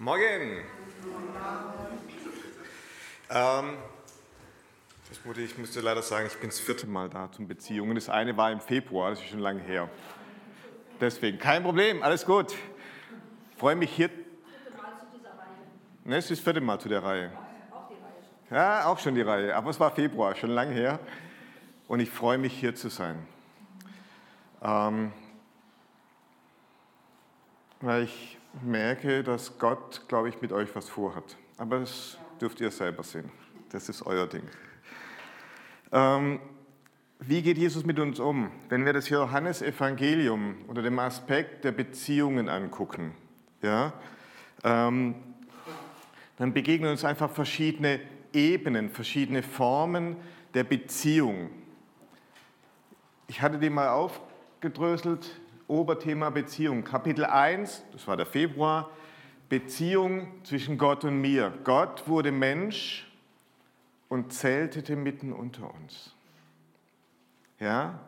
Morgen. Ähm, ich musste leider sagen, ich bin das vierte Mal da zum Beziehungen. Das eine war im Februar, das ist schon lange her. Deswegen kein Problem, alles gut. Ich freue mich hier. Ne, es ist das vierte Mal zu der Reihe. Ja, auch schon die Reihe, aber es war Februar, schon lange her. Und ich freue mich hier zu sein. Ähm, weil ich merke, dass Gott, glaube ich, mit euch was vorhat. Aber das dürft ihr selber sehen. Das ist euer Ding. Ähm, wie geht Jesus mit uns um? Wenn wir das Johannesevangelium unter dem Aspekt der Beziehungen angucken, ja, ähm, dann begegnen uns einfach verschiedene Ebenen, verschiedene Formen der Beziehung. Ich hatte die mal aufgedröselt Oberthema Beziehung. Kapitel 1, das war der Februar, Beziehung zwischen Gott und mir. Gott wurde Mensch und zeltete mitten unter uns. Ja?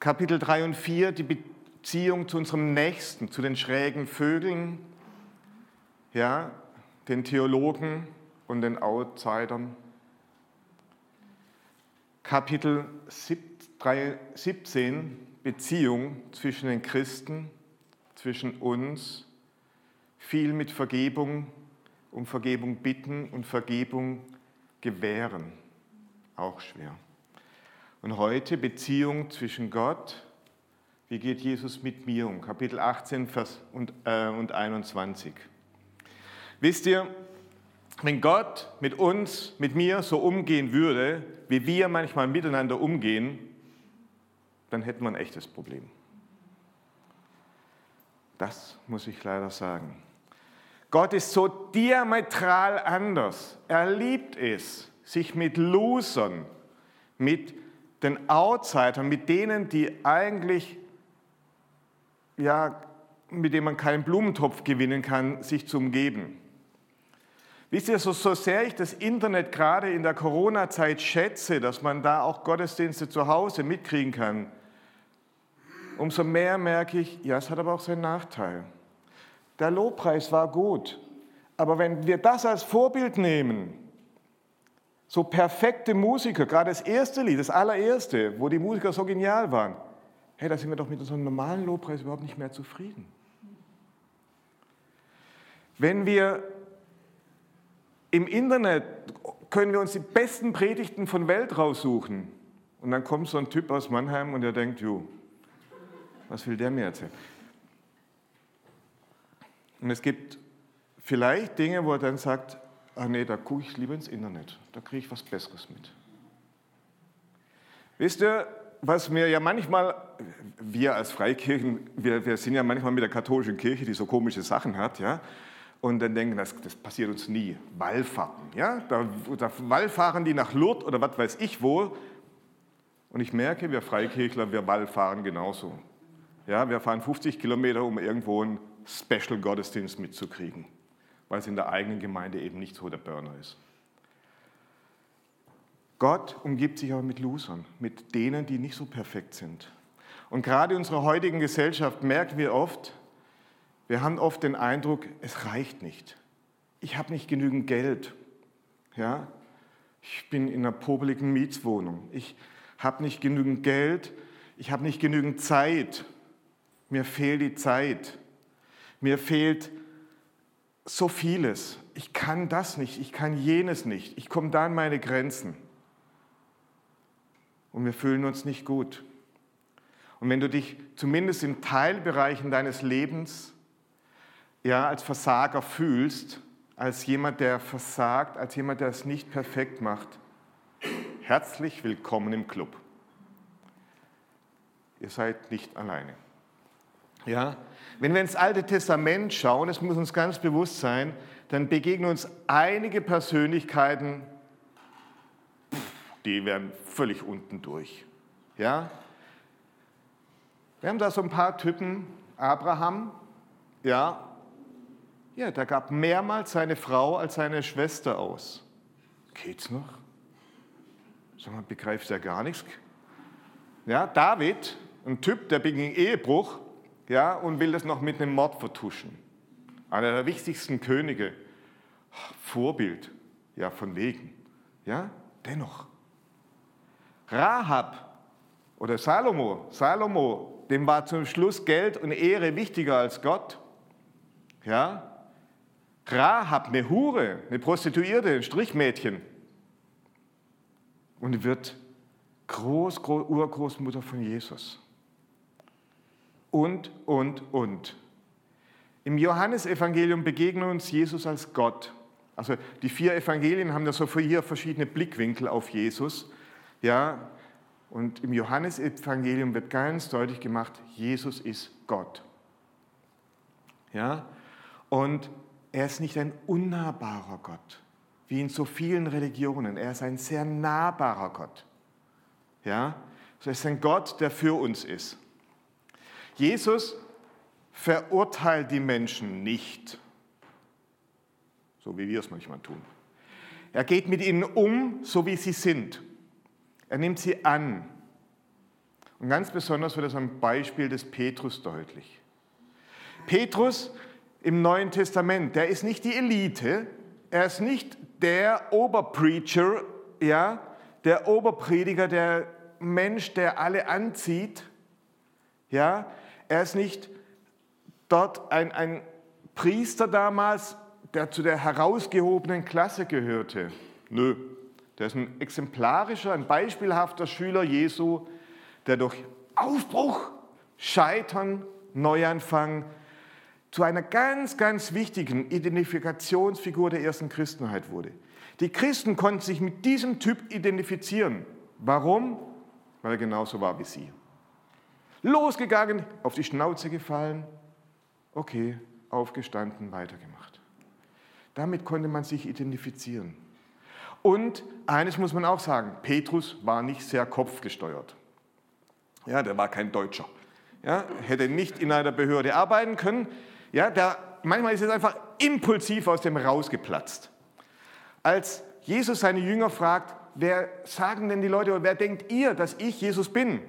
Kapitel 3 und 4, die Beziehung zu unserem Nächsten, zu den schrägen Vögeln, ja, den Theologen und den Outsidern. Kapitel 17, Beziehung zwischen den Christen, zwischen uns, viel mit Vergebung, um Vergebung bitten und Vergebung gewähren. Auch schwer. Und heute Beziehung zwischen Gott, wie geht Jesus mit mir um? Kapitel 18 Vers und, äh, und 21. Wisst ihr, wenn Gott mit uns, mit mir so umgehen würde, wie wir manchmal miteinander umgehen, dann hätten wir ein echtes Problem. Das muss ich leider sagen. Gott ist so diametral anders. Er liebt es, sich mit Losern, mit den Outsidern, mit denen, die eigentlich, ja, mit denen man keinen Blumentopf gewinnen kann, sich zu umgeben. Wisst ihr, so, so sehr ich das Internet gerade in der Corona-Zeit schätze, dass man da auch Gottesdienste zu Hause mitkriegen kann, umso mehr merke ich, ja, es hat aber auch seinen Nachteil. Der Lobpreis war gut, aber wenn wir das als Vorbild nehmen, so perfekte Musiker, gerade das erste Lied, das allererste, wo die Musiker so genial waren, hey, da sind wir doch mit unserem normalen Lobpreis überhaupt nicht mehr zufrieden. Wenn wir im Internet können wir uns die besten Predigten von Welt raussuchen und dann kommt so ein Typ aus Mannheim und der denkt, jo, was will der mir erzählen? Und es gibt vielleicht Dinge, wo er dann sagt, ah nee, da gucke ich lieber ins Internet, da kriege ich was Besseres mit. Wisst ihr, was mir ja manchmal, wir als Freikirchen, wir, wir sind ja manchmal mit der katholischen Kirche, die so komische Sachen hat, ja, und dann denken, das, das passiert uns nie. Wallfahrten, ja, da, da wallfahren die nach Lourdes oder was weiß ich wo. Und ich merke, wir Freikirchler, wir wallfahren genauso. Ja, wir fahren 50 Kilometer, um irgendwo einen Special-Gottesdienst mitzukriegen, weil es in der eigenen Gemeinde eben nicht so der Burner ist. Gott umgibt sich aber mit Losern, mit denen, die nicht so perfekt sind. Und gerade in unserer heutigen Gesellschaft merken wir oft, wir haben oft den Eindruck, es reicht nicht. Ich habe nicht genügend Geld. Ja? Ich bin in einer popeligen Mietswohnung. Ich habe nicht genügend Geld. Ich habe nicht genügend Zeit. Mir fehlt die Zeit. Mir fehlt so vieles. Ich kann das nicht, ich kann jenes nicht. Ich komme da an meine Grenzen. Und wir fühlen uns nicht gut. Und wenn du dich zumindest in Teilbereichen deines Lebens ja, als Versager fühlst, als jemand, der versagt, als jemand, der es nicht perfekt macht, herzlich willkommen im Club. Ihr seid nicht alleine. Ja? Wenn wir ins Alte Testament schauen, es muss uns ganz bewusst sein, dann begegnen uns einige Persönlichkeiten, die werden völlig unten durch. Ja? Wir haben da so ein paar Typen, Abraham, ja, ja, der gab mehrmals seine Frau als seine Schwester aus. Geht's noch? Sag mal, begreifst ja gar nichts. Ja, David, ein Typ, der beging Ehebruch, ja, und will das noch mit einem Mord vertuschen. einer der wichtigsten Könige, Vorbild, ja, von wegen. Ja, dennoch. Rahab oder Salomo, Salomo, dem war zum Schluss Geld und Ehre wichtiger als Gott. Ja, Rahab, eine Hure, eine Prostituierte, ein Strichmädchen. Und wird Groß, Groß, Urgroßmutter von Jesus. Und, und, und. Im Johannesevangelium begegnet uns Jesus als Gott. Also die vier Evangelien haben da so hier verschiedene Blickwinkel auf Jesus. Ja, und im Johannesevangelium wird ganz deutlich gemacht, Jesus ist Gott. Ja, und er ist nicht ein unnahbarer Gott, wie in so vielen Religionen. Er ist ein sehr nahbarer Gott. Ja, er ist ein Gott, der für uns ist. Jesus verurteilt die Menschen nicht, so wie wir es manchmal tun. Er geht mit ihnen um, so wie sie sind. Er nimmt sie an. Und ganz besonders wird es am Beispiel des Petrus deutlich. Petrus im Neuen Testament, der ist nicht die Elite, er ist nicht der Oberpreacher, ja, der Oberprediger, der Mensch, der alle anzieht, ja, er ist nicht dort ein, ein Priester damals, der zu der herausgehobenen Klasse gehörte. Nö, der ist ein exemplarischer, ein beispielhafter Schüler Jesu, der durch Aufbruch, Scheitern, Neuanfang zu einer ganz, ganz wichtigen Identifikationsfigur der ersten Christenheit wurde. Die Christen konnten sich mit diesem Typ identifizieren. Warum? Weil er genauso war wie sie. Losgegangen, auf die Schnauze gefallen, okay, aufgestanden, weitergemacht. Damit konnte man sich identifizieren. Und eines muss man auch sagen, Petrus war nicht sehr kopfgesteuert. Ja, der war kein Deutscher. Ja, hätte nicht in einer Behörde arbeiten können. Ja, der, manchmal ist es einfach impulsiv aus dem rausgeplatzt. Als Jesus seine Jünger fragt, wer sagen denn die Leute, wer denkt ihr, dass ich Jesus bin?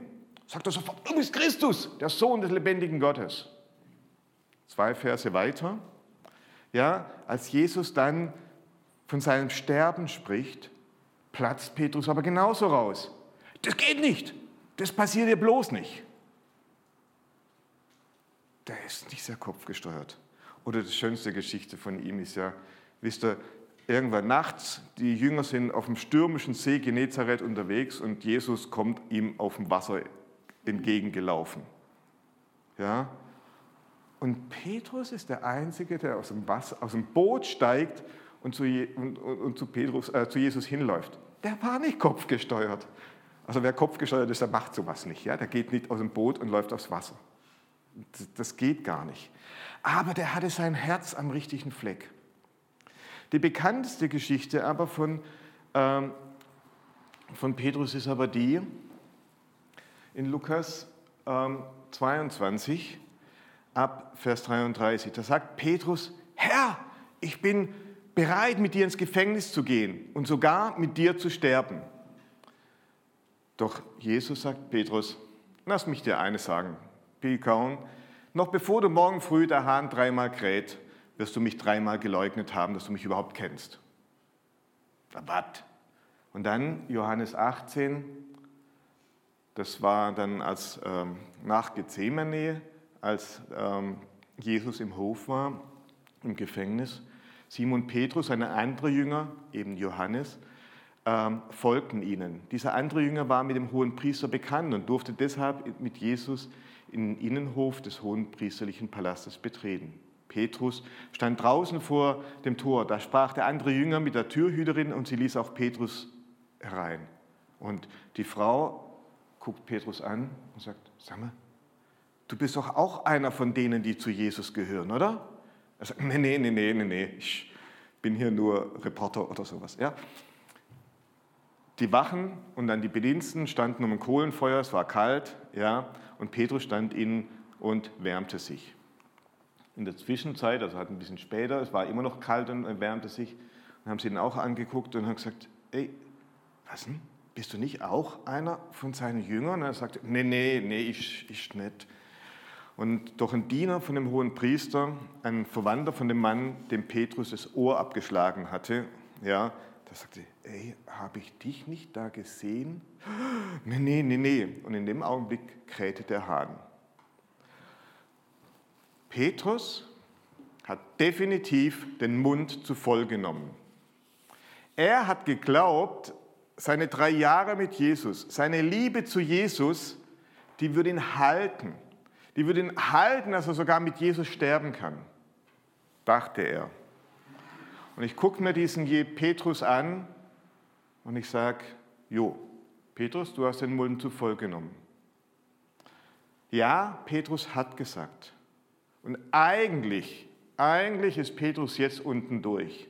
Sagt er sofort, du bist Christus, der Sohn des lebendigen Gottes. Zwei Verse weiter, ja, als Jesus dann von seinem Sterben spricht, platzt Petrus aber genauso raus. Das geht nicht, das passiert dir bloß nicht. Der ist nicht sehr kopfgesteuert. Oder die schönste Geschichte von ihm ist ja, wisst ihr, irgendwann nachts, die Jünger sind auf dem stürmischen See Genezareth unterwegs und Jesus kommt ihm auf dem Wasser entgegengelaufen. Ja? Und Petrus ist der Einzige, der aus dem, Wasser, aus dem Boot steigt und zu, und, und zu, Petrus, äh, zu Jesus hinläuft. Der war nicht kopfgesteuert. Also wer kopfgesteuert ist, der macht sowas nicht. Ja? Der geht nicht aus dem Boot und läuft aufs Wasser. Das geht gar nicht. Aber der hatte sein Herz am richtigen Fleck. Die bekannteste Geschichte aber von, ähm, von Petrus ist aber die in Lukas ähm, 22 ab Vers 33. Da sagt Petrus, Herr, ich bin bereit, mit dir ins Gefängnis zu gehen und sogar mit dir zu sterben. Doch Jesus sagt Petrus, lass mich dir eines sagen, Pilkaun, noch bevor du morgen früh der Hahn dreimal kräht, wirst du mich dreimal geleugnet haben, dass du mich überhaupt kennst. Was? Und dann Johannes 18, das war dann als ähm, nach Gethsemane, als ähm, Jesus im Hof war, im Gefängnis. Simon Petrus, ein anderer Jünger, eben Johannes, ähm, folgten ihnen. Dieser andere Jünger war mit dem hohen Priester bekannt und durfte deshalb mit Jesus in den Innenhof des hohen priesterlichen Palastes betreten. Petrus stand draußen vor dem Tor. Da sprach der andere Jünger mit der Türhüterin und sie ließ auch Petrus herein. Und die Frau guckt Petrus an und sagt, sag mal, du bist doch auch einer von denen, die zu Jesus gehören, oder? Er sagt, nee, nee, nee, nee, nee, nee, ich bin hier nur Reporter oder sowas. Ja? Die Wachen und dann die Bediensten standen um ein Kohlenfeuer, es war kalt, ja, und Petrus stand innen und wärmte sich. In der Zwischenzeit, also hat ein bisschen später, es war immer noch kalt und er wärmte sich, und haben sie ihn auch angeguckt und haben gesagt, ey, was denn? Bist du nicht auch einer von seinen Jüngern? Und er sagte, nee, nee, nee, ich, ich nicht. Und durch einen Diener von dem hohen Priester, ein Verwandter von dem Mann, dem Petrus das Ohr abgeschlagen hatte, ja, der sagte, ey, habe ich dich nicht da gesehen? Nee, nee, nee, nee. Und in dem Augenblick krähte der Hahn. Petrus hat definitiv den Mund zu voll genommen. Er hat geglaubt, seine drei Jahre mit Jesus, seine Liebe zu Jesus, die würde ihn halten. Die würde ihn halten, dass er sogar mit Jesus sterben kann, dachte er. Und ich gucke mir diesen Petrus an und ich sage, Jo, Petrus, du hast den Mund zu voll genommen. Ja, Petrus hat gesagt. Und eigentlich, eigentlich ist Petrus jetzt unten durch.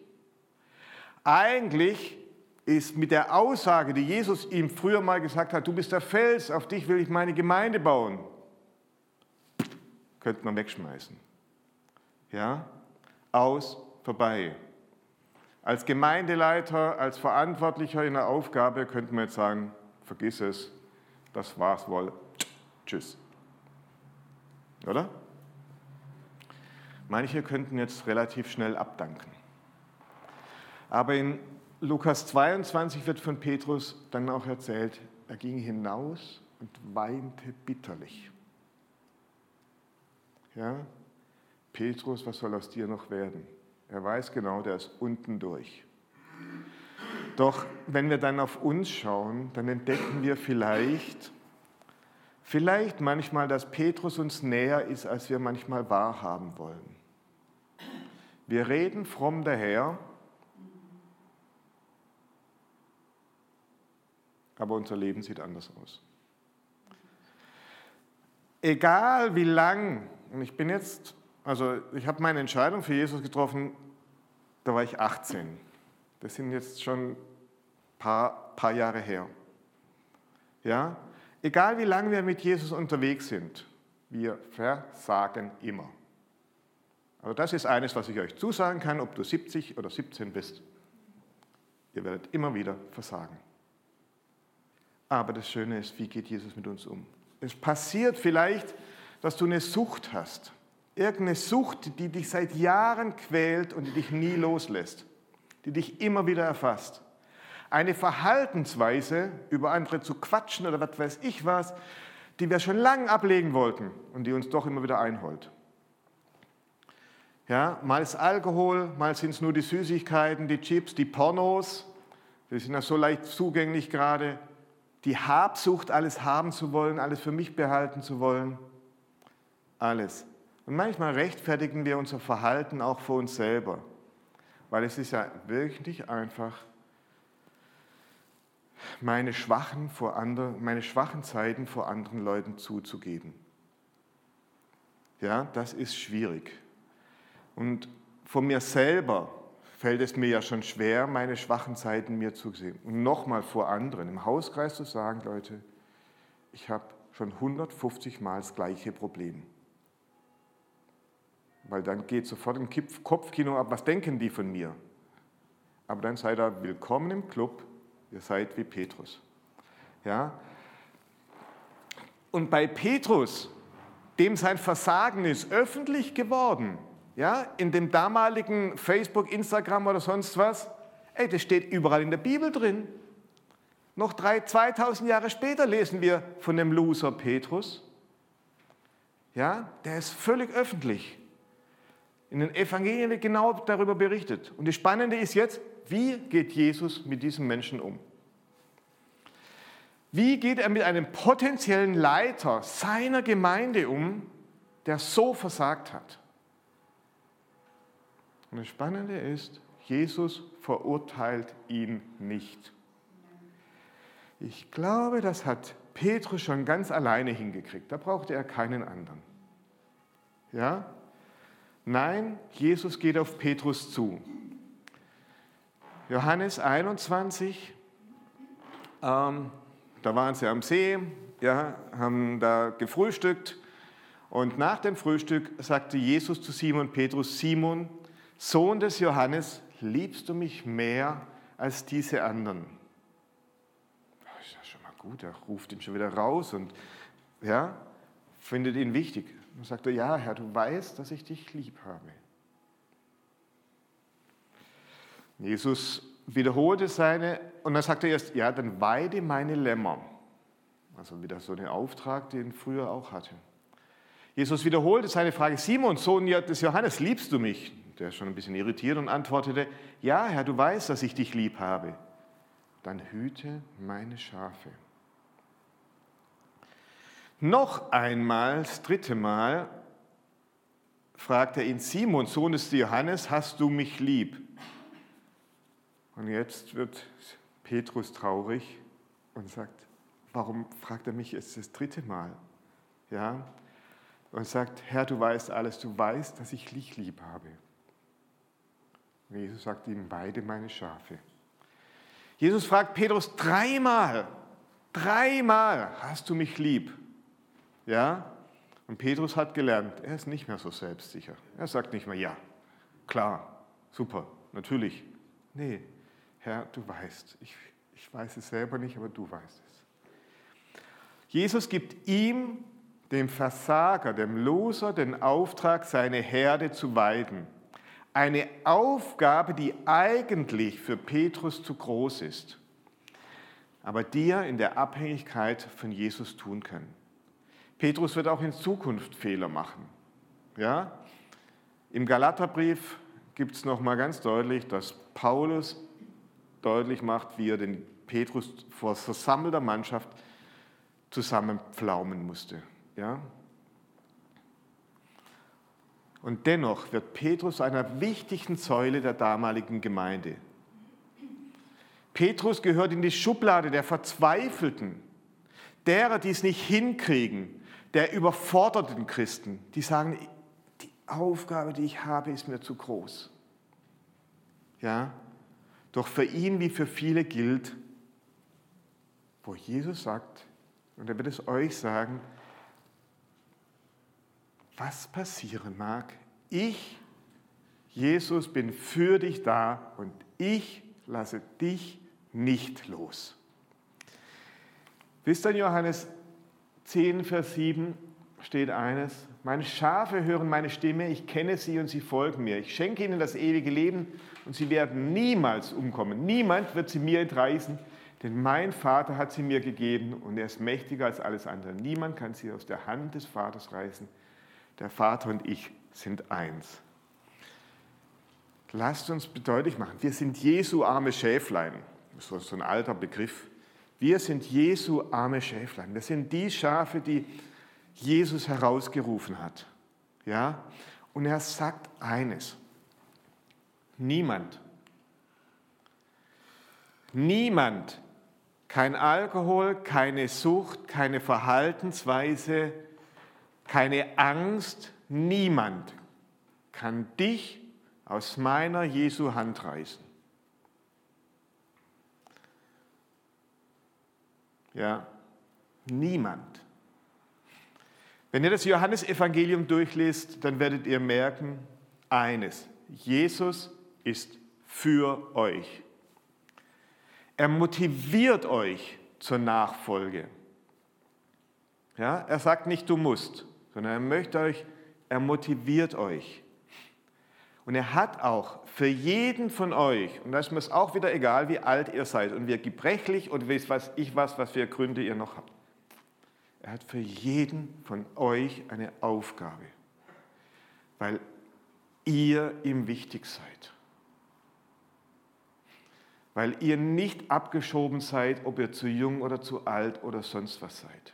Eigentlich ist mit der Aussage, die Jesus ihm früher mal gesagt hat, du bist der Fels, auf dich will ich meine Gemeinde bauen, könnte man wegschmeißen. Ja? Aus, vorbei. Als Gemeindeleiter, als Verantwortlicher in der Aufgabe könnte man jetzt sagen, vergiss es, das war's wohl, tschüss. Oder? Manche könnten jetzt relativ schnell abdanken. Aber in Lukas 22 wird von Petrus dann auch erzählt, er ging hinaus und weinte bitterlich. Ja, Petrus, was soll aus dir noch werden? Er weiß genau, der ist unten durch. Doch wenn wir dann auf uns schauen, dann entdecken wir vielleicht, vielleicht manchmal, dass Petrus uns näher ist, als wir manchmal wahrhaben wollen. Wir reden fromm daher, aber unser Leben sieht anders aus. Egal wie lang, und ich bin jetzt also ich habe meine Entscheidung für Jesus getroffen, da war ich 18. Das sind jetzt schon ein paar, paar Jahre her. Ja? Egal wie lange wir mit Jesus unterwegs sind, wir versagen immer. Also das ist eines, was ich euch zusagen kann, ob du 70 oder 17 bist. Ihr werdet immer wieder versagen. Aber das Schöne ist, wie geht Jesus mit uns um? Es passiert vielleicht, dass du eine Sucht hast. Irgendeine Sucht, die dich seit Jahren quält und die dich nie loslässt, die dich immer wieder erfasst. Eine Verhaltensweise, über andere zu quatschen oder was weiß ich was, die wir schon lange ablegen wollten und die uns doch immer wieder einholt. Ja, mal ist Alkohol, mal sind es nur die Süßigkeiten, die Chips, die Pornos, die sind ja so leicht zugänglich gerade. Die Habsucht, alles haben zu wollen, alles für mich behalten zu wollen. Alles. Und manchmal rechtfertigen wir unser Verhalten auch vor uns selber, weil es ist ja wirklich einfach, meine schwachen, vor andre, meine schwachen Zeiten vor anderen Leuten zuzugeben. Ja, das ist schwierig. Und von mir selber fällt es mir ja schon schwer, meine schwachen Zeiten mir zu sehen. Und nochmal vor anderen, im Hauskreis zu sagen, Leute, ich habe schon 150 Mal das gleiche Problem. Weil dann geht sofort im Kopfkino ab, was denken die von mir? Aber dann seid ihr willkommen im Club, ihr seid wie Petrus. Ja? Und bei Petrus, dem sein Versagen ist öffentlich geworden, ja, in dem damaligen Facebook, Instagram oder sonst was, ey, das steht überall in der Bibel drin. Noch drei, 2000 Jahre später lesen wir von dem Loser Petrus. Ja, der ist völlig öffentlich in den Evangelien wird genau darüber berichtet. Und das Spannende ist jetzt, wie geht Jesus mit diesem Menschen um? Wie geht er mit einem potenziellen Leiter seiner Gemeinde um, der so versagt hat? Und das Spannende ist, Jesus verurteilt ihn nicht. Ich glaube, das hat Petrus schon ganz alleine hingekriegt. Da brauchte er keinen anderen. Ja? Nein, Jesus geht auf Petrus zu. Johannes 21, ähm, da waren sie am See, ja, haben da gefrühstückt und nach dem Frühstück sagte Jesus zu Simon Petrus, Simon, Sohn des Johannes, liebst du mich mehr als diese anderen? Das ist ja schon mal gut, er ruft ihn schon wieder raus und ja, findet ihn wichtig. dann sagt er, ja, Herr, du weißt, dass ich dich lieb habe. Jesus wiederholte seine, und dann sagte er erst, ja, dann weide meine Lämmer. Also wieder so ein Auftrag, den früher auch hatte. Jesus wiederholte seine Frage, Simon, Sohn des Johannes, liebst du mich? Der ist schon ein bisschen irritiert und antwortete, ja, Herr, du weißt, dass ich dich lieb habe. Dann hüte meine Schafe. Noch einmal, das dritte Mal, fragt er ihn, Simon, Sohn des Johannes, hast du mich lieb? Und jetzt wird Petrus traurig und sagt, warum fragt er mich jetzt das dritte Mal? Ja, und sagt, Herr, du weißt alles, du weißt, dass ich dich lieb habe. Und Jesus sagt ihm, weide meine Schafe. Jesus fragt Petrus dreimal, dreimal, hast du mich lieb? Ja? Und Petrus hat gelernt, er ist nicht mehr so selbstsicher. Er sagt nicht mehr, ja, klar, super, natürlich. Nee, Herr, du weißt, ich, ich weiß es selber nicht, aber du weißt es. Jesus gibt ihm, dem Versager, dem Loser, den Auftrag, seine Herde zu weiden. Eine Aufgabe, die eigentlich für Petrus zu groß ist, aber die er in der Abhängigkeit von Jesus tun kann. Petrus wird auch in Zukunft Fehler machen. Ja? Im Galaterbrief gibt es nochmal ganz deutlich, dass Paulus deutlich macht, wie er den Petrus vor versammelter Mannschaft zusammenpflaumen musste. Ja? Und dennoch wird Petrus einer wichtigen Säule der damaligen Gemeinde. Petrus gehört in die Schublade der Verzweifelten, derer, die es nicht hinkriegen, der überforderten Christen, die sagen, die Aufgabe, die ich habe, ist mir zu groß. Ja? Doch für ihn wie für viele gilt, wo Jesus sagt, und er wird es euch sagen, was passieren mag, ich, Jesus, bin für dich da und ich lasse dich nicht los. Wisst ihr, Johannes 10, Vers 7 steht eines, meine Schafe hören meine Stimme, ich kenne sie und sie folgen mir. Ich schenke ihnen das ewige Leben und sie werden niemals umkommen. Niemand wird sie mir entreißen, denn mein Vater hat sie mir gegeben und er ist mächtiger als alles andere. Niemand kann sie aus der Hand des Vaters reißen. Der Vater und ich sind eins. Lasst uns deutlich machen, wir sind Jesu arme Schäflein. Das ist so ein alter Begriff. Wir sind Jesu arme Schäflein. Das sind die Schafe, die Jesus herausgerufen hat. Ja? Und er sagt eines. Niemand, niemand, kein Alkohol, keine Sucht, keine Verhaltensweise, keine Angst, niemand kann dich aus meiner Jesu Hand reißen. Ja, niemand. Wenn ihr das Johannesevangelium durchlest, dann werdet ihr merken, eines, Jesus ist für euch. Er motiviert euch zur Nachfolge. Ja, er sagt nicht, du musst, sondern er möchte euch, er motiviert euch. Und er hat auch für jeden von euch, und da ist mir es auch wieder egal, wie alt ihr seid und wie gebrechlich und weiß ich was, was für Gründe ihr noch habt. Er hat für jeden von euch eine Aufgabe, weil ihr ihm wichtig seid. Weil ihr nicht abgeschoben seid, ob ihr zu jung oder zu alt oder sonst was seid.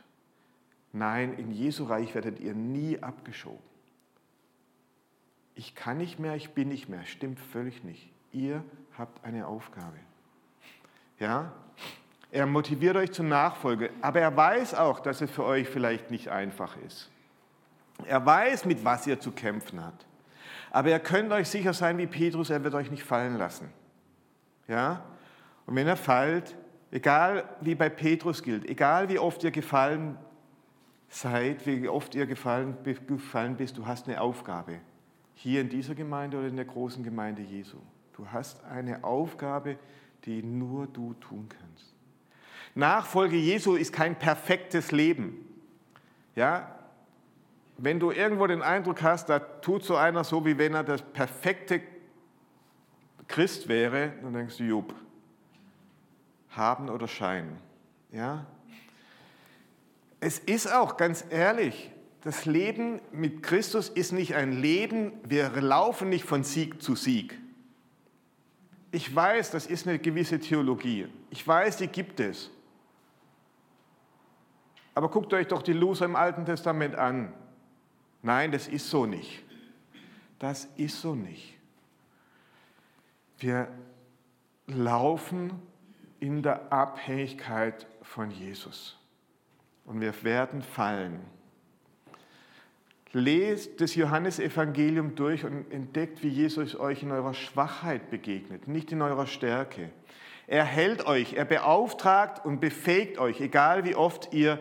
Nein, in Jesu Reich werdet ihr nie abgeschoben ich kann nicht mehr, ich bin nicht mehr. Stimmt völlig nicht. Ihr habt eine Aufgabe. Ja? Er motiviert euch zur Nachfolge, aber er weiß auch, dass es für euch vielleicht nicht einfach ist. Er weiß, mit was ihr zu kämpfen habt. Aber ihr könnt euch sicher sein wie Petrus, er wird euch nicht fallen lassen. Ja? Und wenn er fällt, egal wie bei Petrus gilt, egal wie oft ihr gefallen seid, wie oft ihr gefallen, gefallen bist, du hast eine Aufgabe hier in dieser Gemeinde oder in der großen Gemeinde Jesu. Du hast eine Aufgabe, die nur du tun kannst. Nachfolge Jesu ist kein perfektes Leben. Ja? wenn du irgendwo den Eindruck hast, da tut so einer so, wie wenn er das perfekte Christ wäre, dann denkst du, Job, haben oder scheinen. Ja? Es ist auch ganz ehrlich, das Leben mit Christus ist nicht ein Leben, wir laufen nicht von Sieg zu Sieg. Ich weiß, das ist eine gewisse Theologie. Ich weiß, die gibt es. Aber guckt euch doch die Loser im Alten Testament an. Nein, das ist so nicht. Das ist so nicht. Wir laufen in der Abhängigkeit von Jesus und wir werden fallen. Lest das Johannesevangelium durch und entdeckt, wie Jesus euch in eurer Schwachheit begegnet, nicht in eurer Stärke. Er hält euch, er beauftragt und befähigt euch, egal wie oft ihr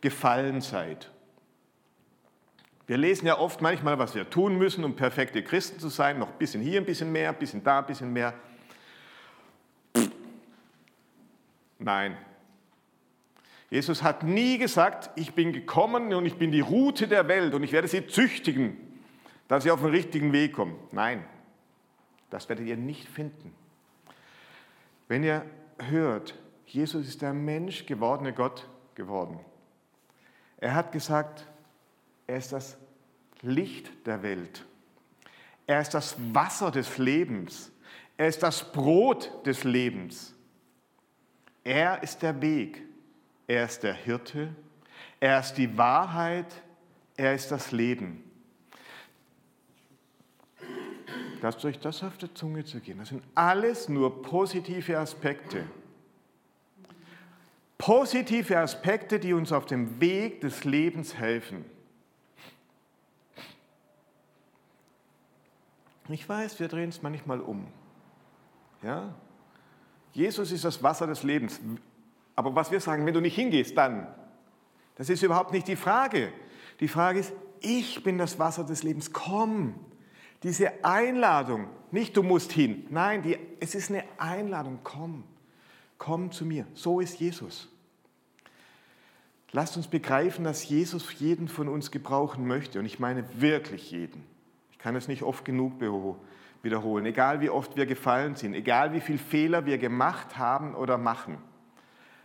gefallen seid. Wir lesen ja oft manchmal, was wir tun müssen, um perfekte Christen zu sein. Noch ein bisschen hier, ein bisschen mehr, ein bisschen da, ein bisschen mehr. Nein. Jesus hat nie gesagt, ich bin gekommen und ich bin die Route der Welt und ich werde sie züchtigen, dass sie auf den richtigen Weg kommen. Nein, das werdet ihr nicht finden. Wenn ihr hört, Jesus ist der Mensch gewordene Gott geworden. Er hat gesagt, er ist das Licht der Welt. Er ist das Wasser des Lebens. Er ist das Brot des Lebens. Er ist der Weg. Er ist der Hirte. Er ist die Wahrheit. Er ist das Leben. Lasst euch das auf der Zunge zu gehen. Das sind alles nur positive Aspekte. Positive Aspekte, die uns auf dem Weg des Lebens helfen. Ich weiß, wir drehen es manchmal um. Ja? Jesus ist das Wasser des Lebens. Aber was wir sagen, wenn du nicht hingehst, dann. Das ist überhaupt nicht die Frage. Die Frage ist, ich bin das Wasser des Lebens. Komm. Diese Einladung, nicht du musst hin. Nein, die, es ist eine Einladung. Komm. Komm zu mir. So ist Jesus. Lasst uns begreifen, dass Jesus jeden von uns gebrauchen möchte. Und ich meine wirklich jeden kann es nicht oft genug wiederholen. Egal wie oft wir gefallen sind, egal wie viele Fehler wir gemacht haben oder machen.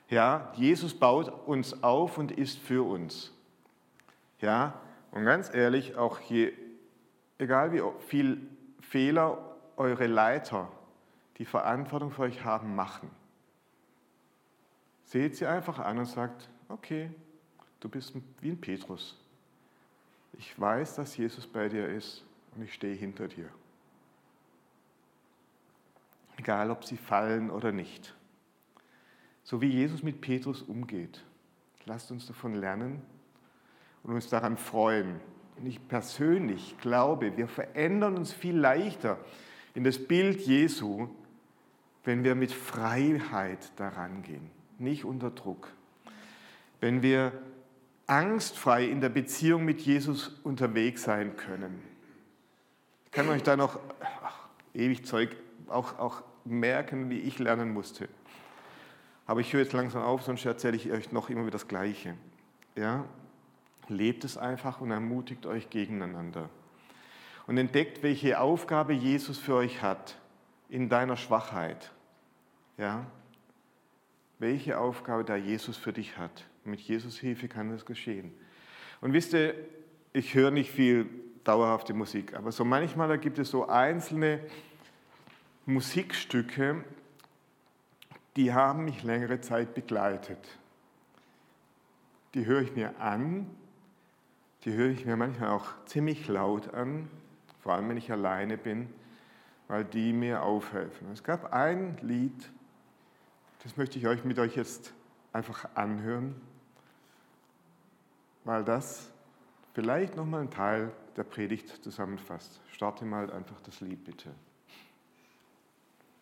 Ja, Jesus baut uns auf und ist für uns. Ja, und ganz ehrlich, auch je, egal wie viel Fehler eure Leiter, die Verantwortung für euch haben, machen, seht sie einfach an und sagt, okay, du bist wie ein Petrus. Ich weiß, dass Jesus bei dir ist und ich stehe hinter dir. Egal, ob sie fallen oder nicht. So wie Jesus mit Petrus umgeht. Lasst uns davon lernen und uns daran freuen. Und ich persönlich glaube, wir verändern uns viel leichter in das Bild Jesu, wenn wir mit Freiheit daran gehen, nicht unter Druck. Wenn wir angstfrei in der Beziehung mit Jesus unterwegs sein können. Ich kann euch da noch ach, ewig Zeug auch, auch merken, wie ich lernen musste. Aber ich höre jetzt langsam auf, sonst erzähle ich euch noch immer wieder das Gleiche. Ja? Lebt es einfach und ermutigt euch gegeneinander. Und entdeckt, welche Aufgabe Jesus für euch hat in deiner Schwachheit. Ja? Welche Aufgabe da Jesus für dich hat. Mit Jesus Hilfe kann das geschehen. Und wisst ihr, ich höre nicht viel dauerhafte Musik. Aber so manchmal gibt es so einzelne Musikstücke, die haben mich längere Zeit begleitet. Die höre ich mir an, die höre ich mir manchmal auch ziemlich laut an, vor allem wenn ich alleine bin, weil die mir aufhelfen. Es gab ein Lied, das möchte ich euch mit euch jetzt einfach anhören, weil das vielleicht nochmal ein Teil der Predigt zusammenfasst. Starte mal einfach das Lied bitte.